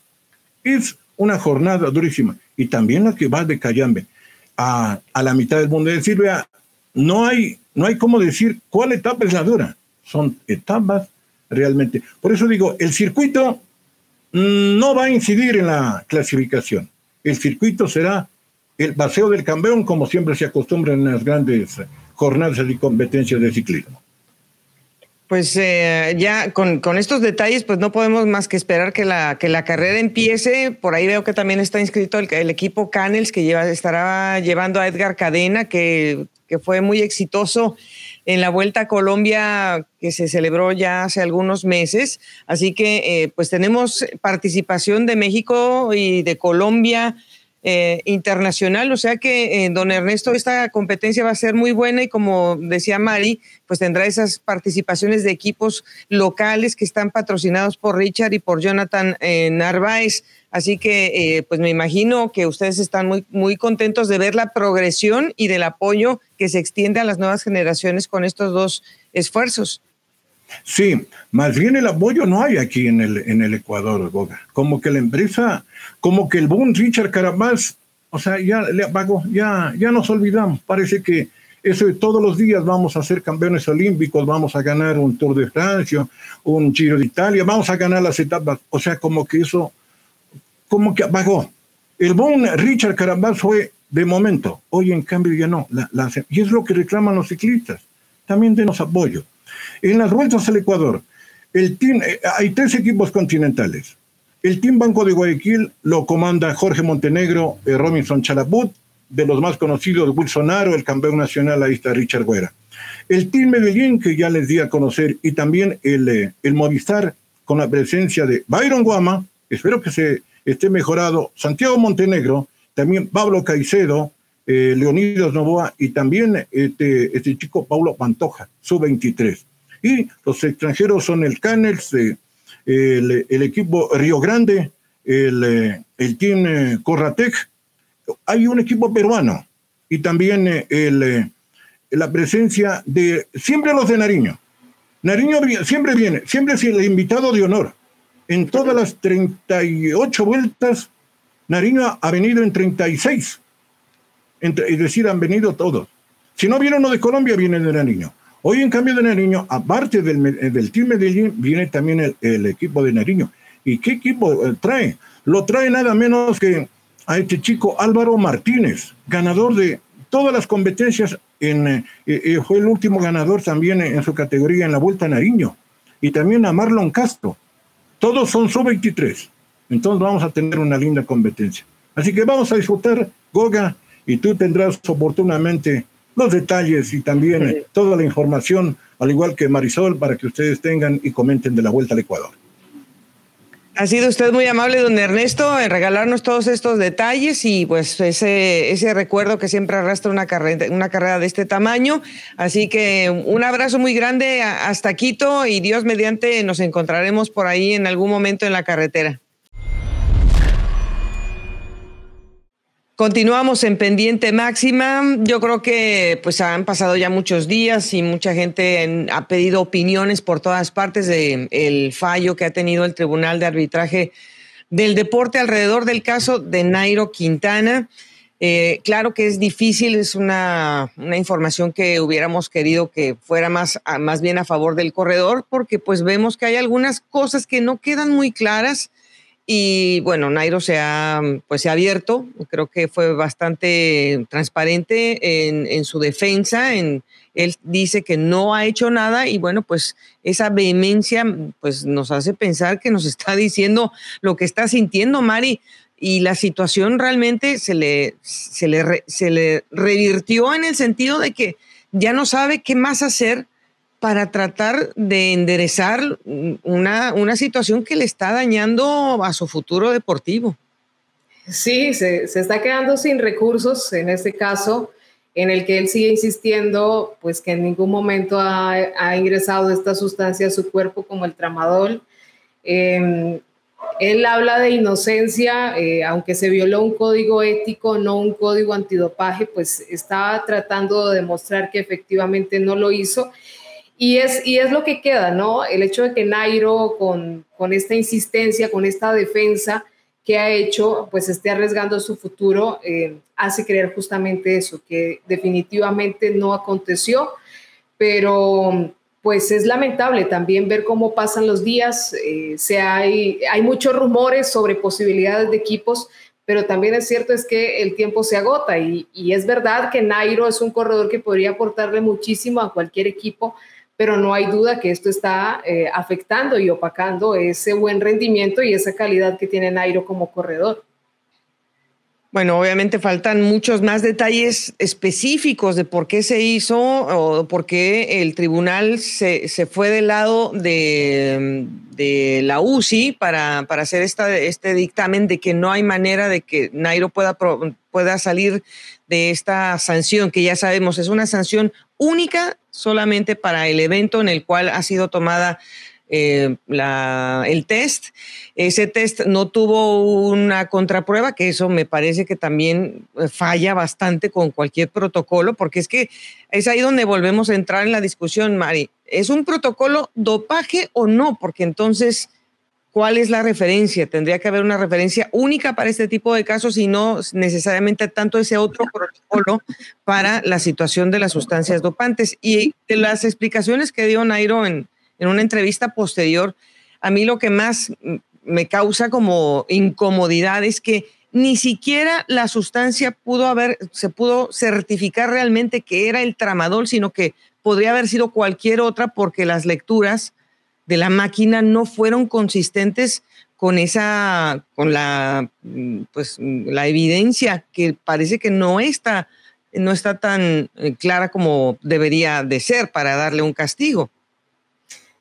Es una jornada durísima. Y también la que va de Cayambe a, a la mitad del mundo. Es decir, vea, no hay, no hay cómo decir cuál etapa es la dura. Son etapas realmente. Por eso digo, el circuito mm, no va a incidir en la clasificación. El circuito será el paseo del campeón, como siempre se acostumbra en las grandes jornadas y competencias de ciclismo. Pues eh, ya con, estos detalles, pues no podemos más que esperar que la, que la carrera empiece. Por ahí veo que también está inscrito el, el equipo Canels, que lleva, estará llevando a Edgar Cadena, que, que fue muy exitoso en la Vuelta a Colombia que se celebró ya hace algunos meses. Así que eh, pues tenemos participación de México y de Colombia eh, internacional, o sea que, eh, don Ernesto, esta competencia va a ser muy buena y como decía Mari, pues tendrá esas participaciones de equipos locales que están patrocinados por Richard y por Jonathan Narváez. Así que, pues me imagino que ustedes están muy, muy contentos de ver la progresión y del apoyo que se extiende a las nuevas generaciones con estos dos esfuerzos. Sí, más bien el apoyo no hay aquí en el, en el Ecuador, Boga. Como que la empresa, como que el boom Richard Carapaz, o sea, ya le apagó, ya, ya nos olvidamos. Parece que Eso de todos los días vamos a ser campeones olímpicos, vamos a ganar un Tour de Francia, un Giro de Italia, vamos a ganar las etapas. O sea, como que eso, como que apagó. El buen Richard Carambas fue de momento. Hoy, en cambio, ya no. y es lo que reclaman los ciclistas. También denos apoyo. En las vueltas al Ecuador, el team, eh, hay tres equipos continentales. El Team Banco de Guayaquil lo comanda Jorge Montenegro, eh, Robinson Chalaput, de los más conocidos, Bolsonaro, el campeón nacional, ahí está Richard Guerra. El Team Medellín, que ya les di a conocer, y también el, eh, el Movistar, con la presencia de Byron Guama, espero que se esté mejorado, Santiago Montenegro, también Pablo Caicedo, eh, Leonidas Novoa y también este, este chico Paulo Pantoja, su 23. Y los extranjeros son el Canels, el, equipo Río Grande, el, eh, el Team eh, Corratec, hay un equipo peruano y también eh, el, la presencia de siempre los de Nariño. Nariño siempre viene, siempre es el invitado de honor. En todas las 38 vueltas, Nariño ha venido en 36. Es decir, han venido todos. Si no viene uno de Colombia, viene de Nariño. Hoy, en cambio de Nariño, aparte del, eh, del Team Medellín, viene también el, equipo de Nariño. ¿Y qué equipo eh, trae? Lo trae nada menos que a este chico Álvaro Martínez, ganador de todas las competencias, en, eh, fue el último ganador también en, su categoría en la Vuelta a Nariño. Y también a Marlon Castro. Todos son sub-23. Entonces vamos a tener una linda competencia. Así que vamos a disfrutar, Goga, y tú tendrás oportunamente los detalles y también toda la información, al igual que Marisol, para que ustedes tengan y comenten de la vuelta al Ecuador. Ha sido usted muy amable, don Ernesto, en regalarnos todos estos detalles y pues ese, ese recuerdo que siempre arrastra una carrera, una carrera de este tamaño. Así que un abrazo muy grande hasta Quito y Dios mediante nos encontraremos por ahí en algún momento en la carretera. Continuamos en pendiente máxima. Yo creo que pues han pasado ya muchos días y mucha gente ha pedido opiniones por todas partes del el fallo que ha tenido el Tribunal de Arbitraje del Deporte alrededor del caso de Nairo Quintana. Eh, claro que es difícil, es una, una, información que hubiéramos querido que fuera más, más bien a favor del corredor, porque pues vemos que hay algunas cosas que no quedan muy claras y bueno, Nairo se ha, pues, se ha abierto, creo que fue bastante transparente en, su defensa, en, él dice que no ha hecho nada y bueno, pues esa vehemencia pues nos hace pensar que nos [LAUGHS] está diciendo lo que está sintiendo Mari y la situación realmente se le, se le, se le revirtió en el sentido de que ya no sabe qué más hacer para tratar de enderezar una, una situación que le está dañando a su futuro deportivo. Sí, se, se, está quedando sin recursos en este caso, en el que él sigue insistiendo, pues que en ningún momento ha, ha ingresado esta sustancia a su cuerpo como el tramadol. Eh, él habla de inocencia, eh, aunque se violó un código ético, no un código antidopaje, pues estaba tratando de demostrar que efectivamente no lo hizo y es, y es lo que queda, ¿no? El hecho de que Nairo, con, con esta insistencia, con esta defensa que ha hecho, pues esté arriesgando su futuro, eh, hace creer justamente eso, que definitivamente no aconteció, pero pues es lamentable también ver cómo pasan los días, eh, se hay, hay muchos rumores sobre posibilidades de equipos, pero también es cierto es que el tiempo se agota y, y es verdad que Nairo es un corredor que podría aportarle muchísimo a cualquier equipo, pero no hay duda que esto está eh, afectando y opacando ese buen rendimiento y esa calidad que tiene Nairo como corredor. Bueno, obviamente faltan muchos más detalles específicos de por qué se hizo o por qué el tribunal se, se fue del lado de, de la UCI para, para hacer esta, este dictamen de que no hay manera de que Nairo pueda, pueda salir de esta sanción, que ya sabemos es una sanción única solamente para el evento en el cual ha sido tomada eh, el test. Ese test no tuvo una contraprueba, que eso me parece que también eh, falla bastante con cualquier protocolo, porque es que es ahí donde volvemos a entrar en la discusión, Mari. ¿Es un protocolo dopaje o no? Porque entonces ¿Cuál es la referencia? Tendría que haber una referencia única para este tipo de casos y no necesariamente tanto ese otro protocolo para la situación de las sustancias dopantes. Y de las explicaciones que dio Nairo en, en una entrevista posterior, a mí lo que más me causa como incomodidad es que ni siquiera la sustancia pudo haber, se pudo certificar realmente que era el tramadol, sino que podría haber sido cualquier otra porque las lecturas de la máquina no fueron consistentes con esa, con la, pues, la evidencia que parece que no está, no está tan eh, clara como debería de ser para darle un castigo.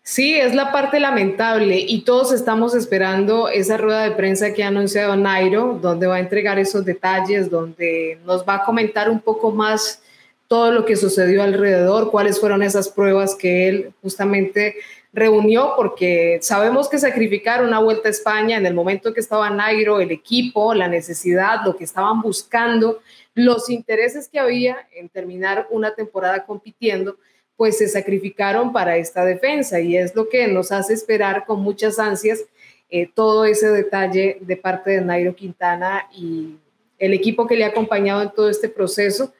Sí, es la parte lamentable y todos estamos esperando esa rueda de prensa que ha anunciado Nairo, donde va a entregar esos detalles, donde nos va a comentar un poco más todo lo que sucedió alrededor, cuáles fueron esas pruebas que él justamente reunió, porque sabemos que sacrificar una vuelta a España en el momento que estaba Nairo, el equipo, la necesidad, lo que estaban buscando, los intereses que había en terminar una temporada compitiendo, pues se sacrificaron para esta defensa y es lo que nos hace esperar con muchas ansias eh, todo ese detalle de parte de Nairo Quintana y el equipo que le ha acompañado en todo este proceso.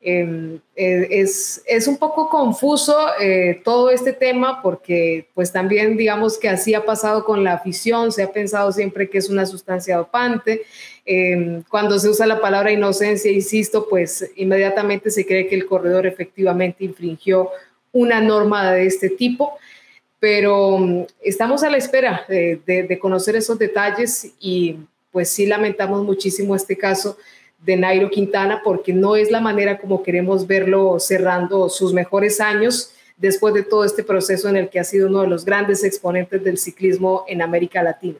Em, eh, es, es, un poco confuso eh, todo este tema porque pues también digamos que así ha pasado con la afición, se ha pensado siempre que es una sustancia dopante, em, cuando se usa la palabra inocencia, insisto, pues inmediatamente se cree que el corredor efectivamente infringió una norma de este tipo, pero mm, estamos a la espera de, conocer esos detalles y pues sí lamentamos muchísimo este caso de Nairo Quintana porque no es la manera como queremos verlo cerrando sus mejores años después de todo este proceso en el que ha sido uno de los grandes exponentes del ciclismo en América Latina.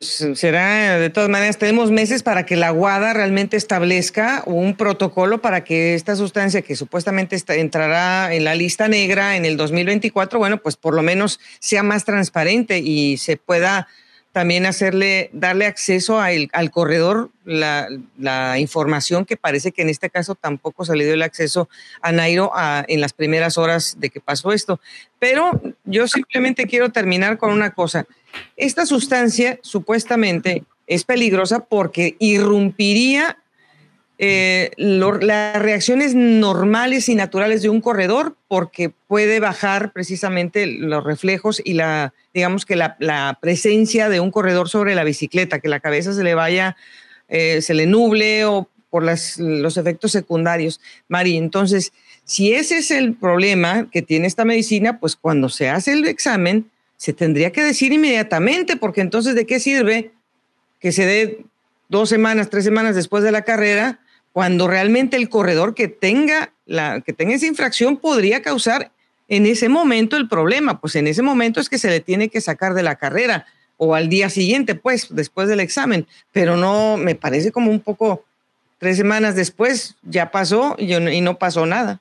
Será, de todas maneras, tenemos meses para que la WADA realmente establezca un protocolo para que esta sustancia que supuestamente entrará en la lista negra en el 2024, bueno, pues por lo menos sea más transparente y se pueda también hacerle, darle acceso al corredor la, información que parece que en este caso tampoco se le dio el acceso a Nairo en las primeras horas de que pasó esto. Pero yo simplemente quiero terminar con una cosa. Esta sustancia supuestamente es peligrosa porque irrumpiría eh, las reacciones normales y naturales de un corredor porque puede bajar precisamente los reflejos y la, digamos que la, presencia de un corredor sobre la bicicleta, que la cabeza se le vaya, eh, se le nuble o por los efectos secundarios. Mari, entonces, si ese es el problema que tiene esta medicina, pues cuando se hace el examen, se tendría que decir inmediatamente, porque entonces, ¿de qué sirve que se dé dos semanas, tres semanas después de la carrera, cuando realmente el corredor que tenga, la, que tenga esa infracción podría causar en ese momento el problema? Pues en ese momento es que se le tiene que sacar de la carrera o al día siguiente, pues, después del examen, pero no, me parece como un poco, tres semanas después ya pasó y, y no pasó nada.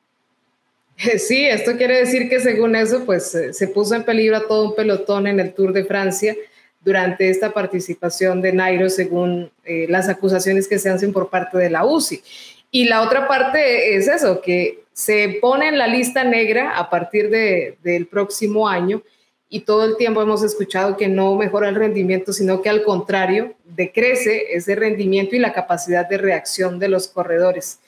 [LAUGHS] Sí, esto quiere decir que según eso, pues eh, se puso en peligro a todo un pelotón en el Tour de Francia durante esta participación de Nairo, según eh, las acusaciones que se hacen por parte de la UCI. Y la otra parte es eso, que se pone en la lista negra a partir de, del próximo año y todo el tiempo hemos escuchado que no mejora el rendimiento, sino que al contrario, decrece ese rendimiento y la capacidad de reacción de los corredores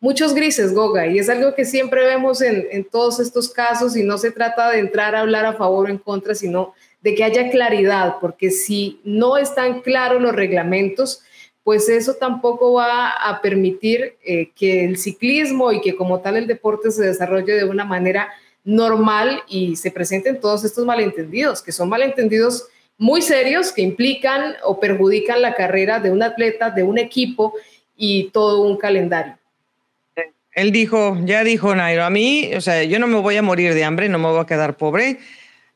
muchos grises, Goga, y es algo que siempre vemos en, todos estos casos y no se trata de entrar a hablar a favor o en contra, sino de que haya claridad, porque si no están claros los reglamentos, pues eso tampoco va a permitir eh, que el ciclismo y que como tal el deporte se desarrolle de una manera normal y se presenten todos estos malentendidos, que son malentendidos muy serios que implican o perjudican la carrera de un atleta, de un equipo y todo un calendario. Él dijo, ya dijo Nairo, a mí, o sea, yo no me voy a morir de hambre, no me voy a quedar pobre.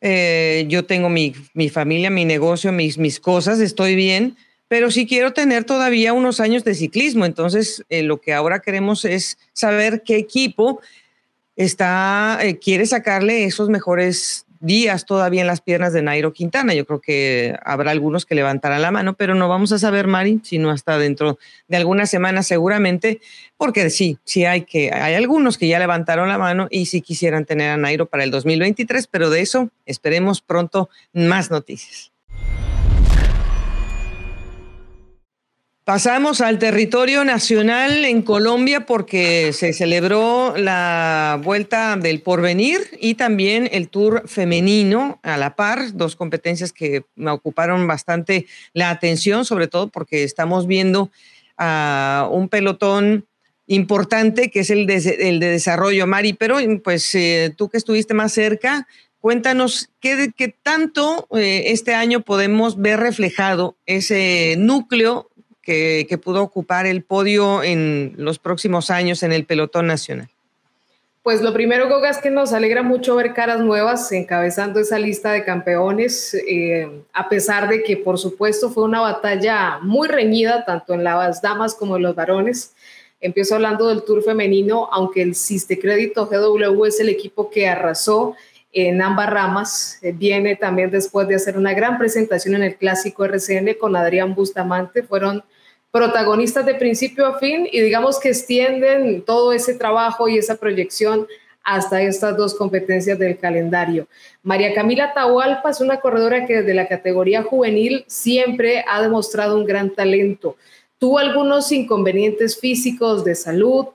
Eh, yo tengo mi, mi, familia, mi negocio, mis, mis cosas, estoy bien, pero sí quiero tener todavía unos años de ciclismo. Entonces, eh, lo que ahora queremos es saber qué equipo está, eh, quiere sacarle esos mejores días todavía en las piernas de Nairo Quintana. Yo creo que habrá algunos que levantarán la mano, pero no vamos a saber, Mari, sino hasta dentro de algunas semanas seguramente, porque sí, sí hay que, hay algunos que ya levantaron la mano y sí quisieran tener a Nairo para el 2023, pero de eso esperemos pronto más noticias. Pasamos al territorio nacional en Colombia porque se celebró la vuelta del porvenir y también el tour femenino a la par, dos competencias que me ocuparon bastante la atención, sobre todo porque estamos viendo a un pelotón importante que es el de, el de desarrollo, Mari, pero pues eh, tú que estuviste más cerca, cuéntanos qué, qué tanto eh, este año podemos ver reflejado ese núcleo que, pudo ocupar el podio en los próximos años en el pelotón nacional? Pues lo primero, Goga, es que nos alegra mucho ver caras nuevas encabezando esa lista de campeones, eh, a pesar de que, por supuesto, fue una batalla muy reñida, tanto en las damas como en los varones. Empiezo hablando del Tour femenino, aunque el Ciste Crédito GW es el equipo que arrasó en ambas ramas. Eh, viene también después de hacer una gran presentación en el Clásico RCN con Adrián Bustamante. Fueron protagonistas de principio a fin y digamos que extienden todo ese trabajo y esa proyección hasta estas dos competencias del calendario. María Camila Tahualpa es una corredora que desde la categoría juvenil siempre ha demostrado un gran talento. Tuvo algunos inconvenientes físicos de salud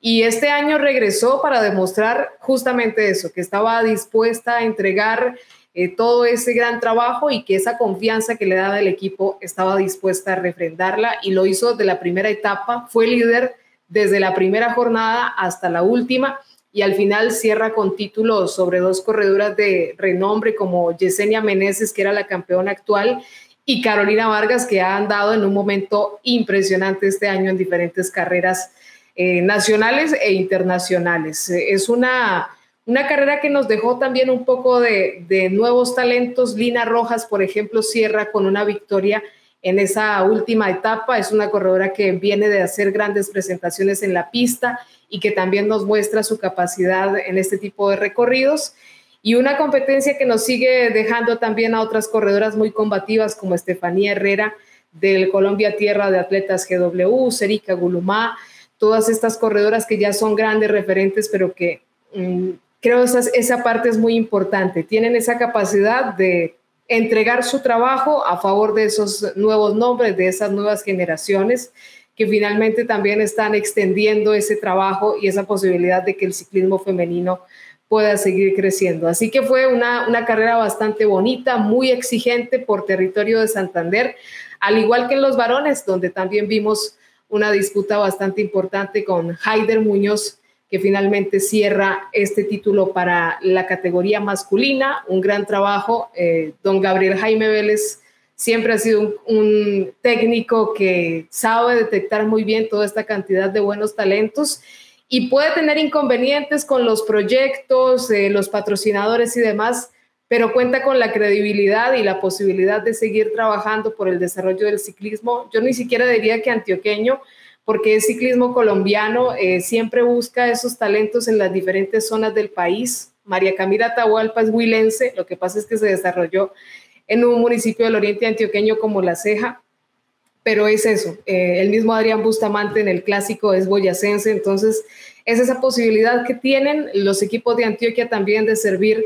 y este año regresó para demostrar justamente eso, que estaba dispuesta a entregar eh, todo ese gran trabajo y que esa confianza que le daba el equipo estaba dispuesta a refrendarla y lo hizo de la primera etapa, fue líder desde la primera jornada hasta la última y al final cierra con títulos sobre dos corredoras de renombre como Yesenia Meneses, que era la campeona actual, y Carolina Vargas, que ha andado en un momento impresionante este año en diferentes carreras eh, nacionales e internacionales. es una una carrera que nos dejó también un poco de, nuevos talentos. Lina Rojas, por ejemplo, cierra con una victoria en esa última etapa. Es una corredora que viene de hacer grandes presentaciones en la pista y que también nos muestra su capacidad en este tipo de recorridos. Y una competencia que nos sigue dejando también a otras corredoras muy combativas como Estefanía Herrera del Colombia Tierra de Atletas GW, Serica Gulumá, todas estas corredoras que ya son grandes referentes, pero que mm, creo esa, esa parte es muy importante. Tienen esa capacidad de entregar su trabajo a favor de esos nuevos nombres, de esas nuevas generaciones que finalmente también están extendiendo ese trabajo y esa posibilidad de que el ciclismo femenino pueda seguir creciendo. Así que fue una, una carrera bastante bonita, muy exigente por territorio de Santander, al igual que en los varones, donde también vimos una disputa bastante importante con Haider Muñoz, que finalmente cierra este título para la categoría masculina. Un gran trabajo. Eh, don Gabriel Jaime Vélez siempre ha sido un, técnico que sabe detectar muy bien toda esta cantidad de buenos talentos y puede tener inconvenientes con los proyectos, eh, los patrocinadores y demás, pero cuenta con la credibilidad y la posibilidad de seguir trabajando por el desarrollo del ciclismo. Yo ni siquiera diría que antioqueño, porque el ciclismo colombiano eh, siempre busca esos talentos en las diferentes zonas del país. María Camila Tahualpa es huilense, lo que pasa es que se desarrolló en un municipio del oriente antioqueño como La Ceja, pero es eso. Eh, el mismo Adrián Bustamante en el clásico es boyacense, entonces es esa posibilidad que tienen los equipos de Antioquia también de servir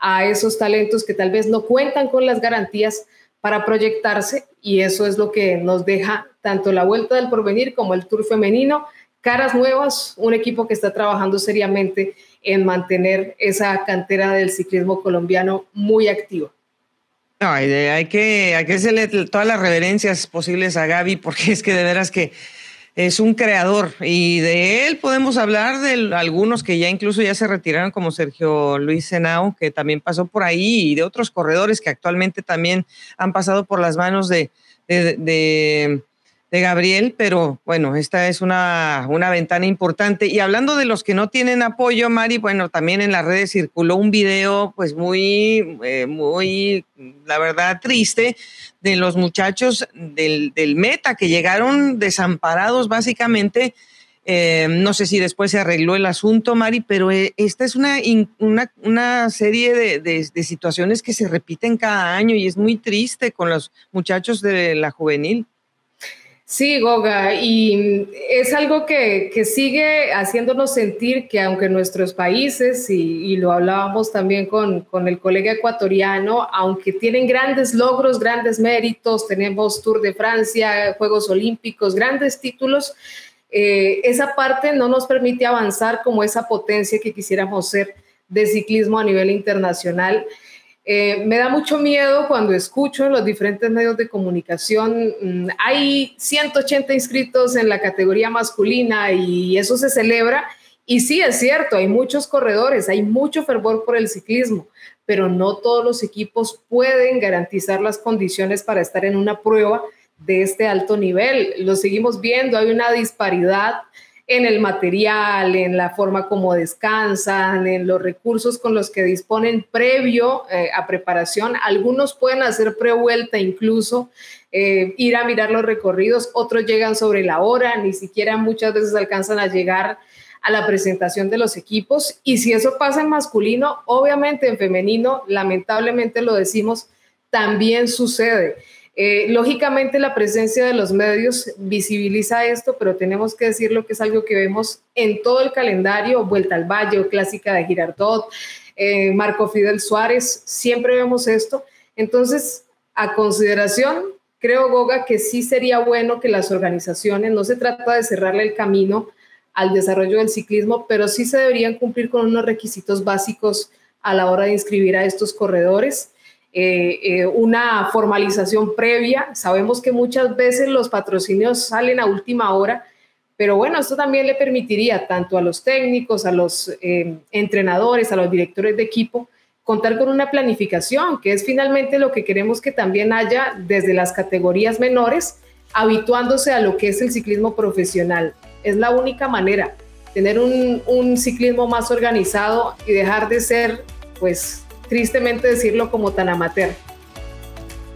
a esos talentos que tal vez no cuentan con las garantías para proyectarse y eso es lo que nos deja tanto la Vuelta del Porvenir como el Tour femenino, caras nuevas, un equipo que está trabajando seriamente en mantener esa cantera del ciclismo colombiano muy activa. No, hay, que, hay que hacerle todas las reverencias posibles a Gaby, porque es que de veras que es un creador. Y de él podemos hablar de algunos que ya incluso ya se retiraron como Sergio Luis Senao, que también pasó por ahí y de otros corredores que actualmente también han pasado por las manos de, de, Gabriel, pero bueno, esta es una, una, ventana importante. Y hablando de los que no tienen apoyo, Mari, bueno, también en las redes circuló un video pues muy, eh, muy, la verdad, triste de los muchachos del, Meta que llegaron desamparados básicamente. Eh, no sé si después se arregló el asunto, Mari, pero eh, esta es una, una, serie de, situaciones que se repiten cada año y es muy triste con los muchachos de la juvenil. Sí, Goga, y es algo que, sigue haciéndonos sentir que aunque nuestros países, y, lo hablábamos también con, el colega ecuatoriano, aunque tienen grandes logros, grandes méritos, tenemos Tour de Francia, Juegos Olímpicos, grandes títulos, eh, esa parte no nos permite avanzar como esa potencia que quisiéramos ser de ciclismo a nivel internacional. Eh, me da mucho miedo cuando escucho los diferentes medios de comunicación, mm, hay 180 inscritos en la categoría masculina y eso se celebra. Y sí, es cierto, hay muchos corredores, hay mucho fervor por el ciclismo, pero no todos los equipos pueden garantizar las condiciones para estar en una prueba de este alto nivel. Lo seguimos viendo, hay una disparidad en el material, en la forma como descansan, en los recursos con los que disponen previo eh, a preparación. Algunos pueden hacer prevuelta incluso, eh, ir a mirar los recorridos, otros llegan sobre la hora, ni siquiera muchas veces alcanzan a llegar a la presentación de los equipos. Y si eso pasa en masculino, obviamente en femenino, lamentablemente lo decimos, también sucede. Eh, lógicamente la presencia de los medios visibiliza esto, pero tenemos que decirlo que es algo que vemos en todo el calendario, Vuelta al Valle, Clásica de Girardot, eh, Marco Fidel Suárez, siempre vemos esto. Entonces, a consideración, creo, Goga, que sí sería bueno que las organizaciones, no se trata de cerrarle el camino al desarrollo del ciclismo, pero sí se deberían cumplir con unos requisitos básicos a la hora de inscribir a estos corredores eh, eh, una formalización previa. Sabemos que muchas veces los patrocinios salen a última hora, pero bueno, esto también le permitiría tanto a los técnicos, a los eh, entrenadores, a los directores de equipo, contar con una planificación, que es finalmente lo que queremos que también haya desde las categorías menores, habituándose a lo que es el ciclismo profesional. Es la única manera, tener un, un ciclismo más organizado y dejar de ser, pues, tristemente decirlo como tan amateur.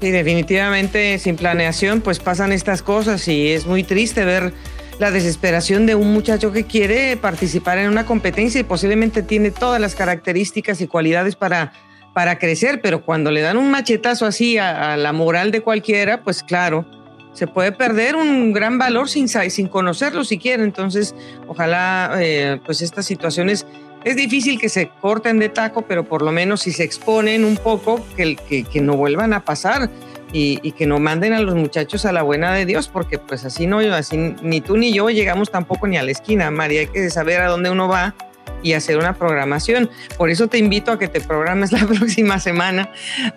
Y definitivamente sin planeación pues pasan estas cosas y es muy triste ver la desesperación de un muchacho que quiere participar en una competencia y posiblemente tiene todas las características y cualidades para, para crecer, pero cuando le dan un machetazo así a, la moral de cualquiera, pues claro, se puede perder un gran valor sin, sin conocerlo siquiera. Entonces, ojalá eh, pues estas situaciones es difícil que se corten de taco, pero por lo menos si se exponen un poco, que, no vuelvan a pasar y, que no manden a los muchachos a la buena de Dios, porque pues así no, así ni tú ni yo llegamos tampoco ni a la esquina, María, hay que saber a dónde uno va y hacer una programación. Por eso te invito a que te programes [LAUGHS] la próxima semana,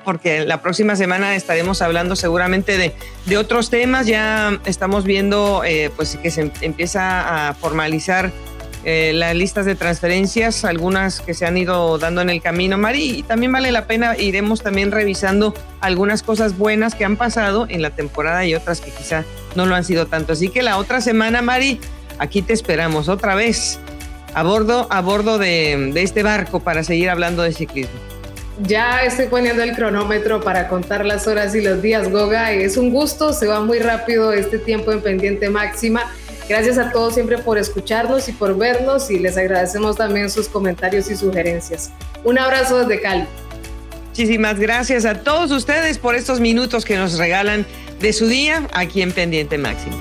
porque la próxima semana estaremos hablando seguramente de, de otros temas. Ya estamos viendo eh, pues que se empieza a formalizar eh, las listas de transferencias, algunas que se han ido dando en el camino, Mari, y también vale la pena, iremos también revisando algunas cosas buenas que han pasado en la temporada y otras que quizá no lo han sido tanto. Así que la otra semana, Mari, aquí te esperamos otra vez a bordo, a bordo de, de este barco para seguir hablando de ciclismo. Ya estoy poniendo el cronómetro para contar las horas y los días, Goga. Es un gusto, se va muy rápido este tiempo en pendiente máxima. Gracias a todos siempre por escucharnos y por vernos y les agradecemos también sus comentarios y sugerencias. Un abrazo desde Cali. Muchísimas gracias a todos ustedes por estos minutos que nos regalan de su día aquí en Pendiente Máximo.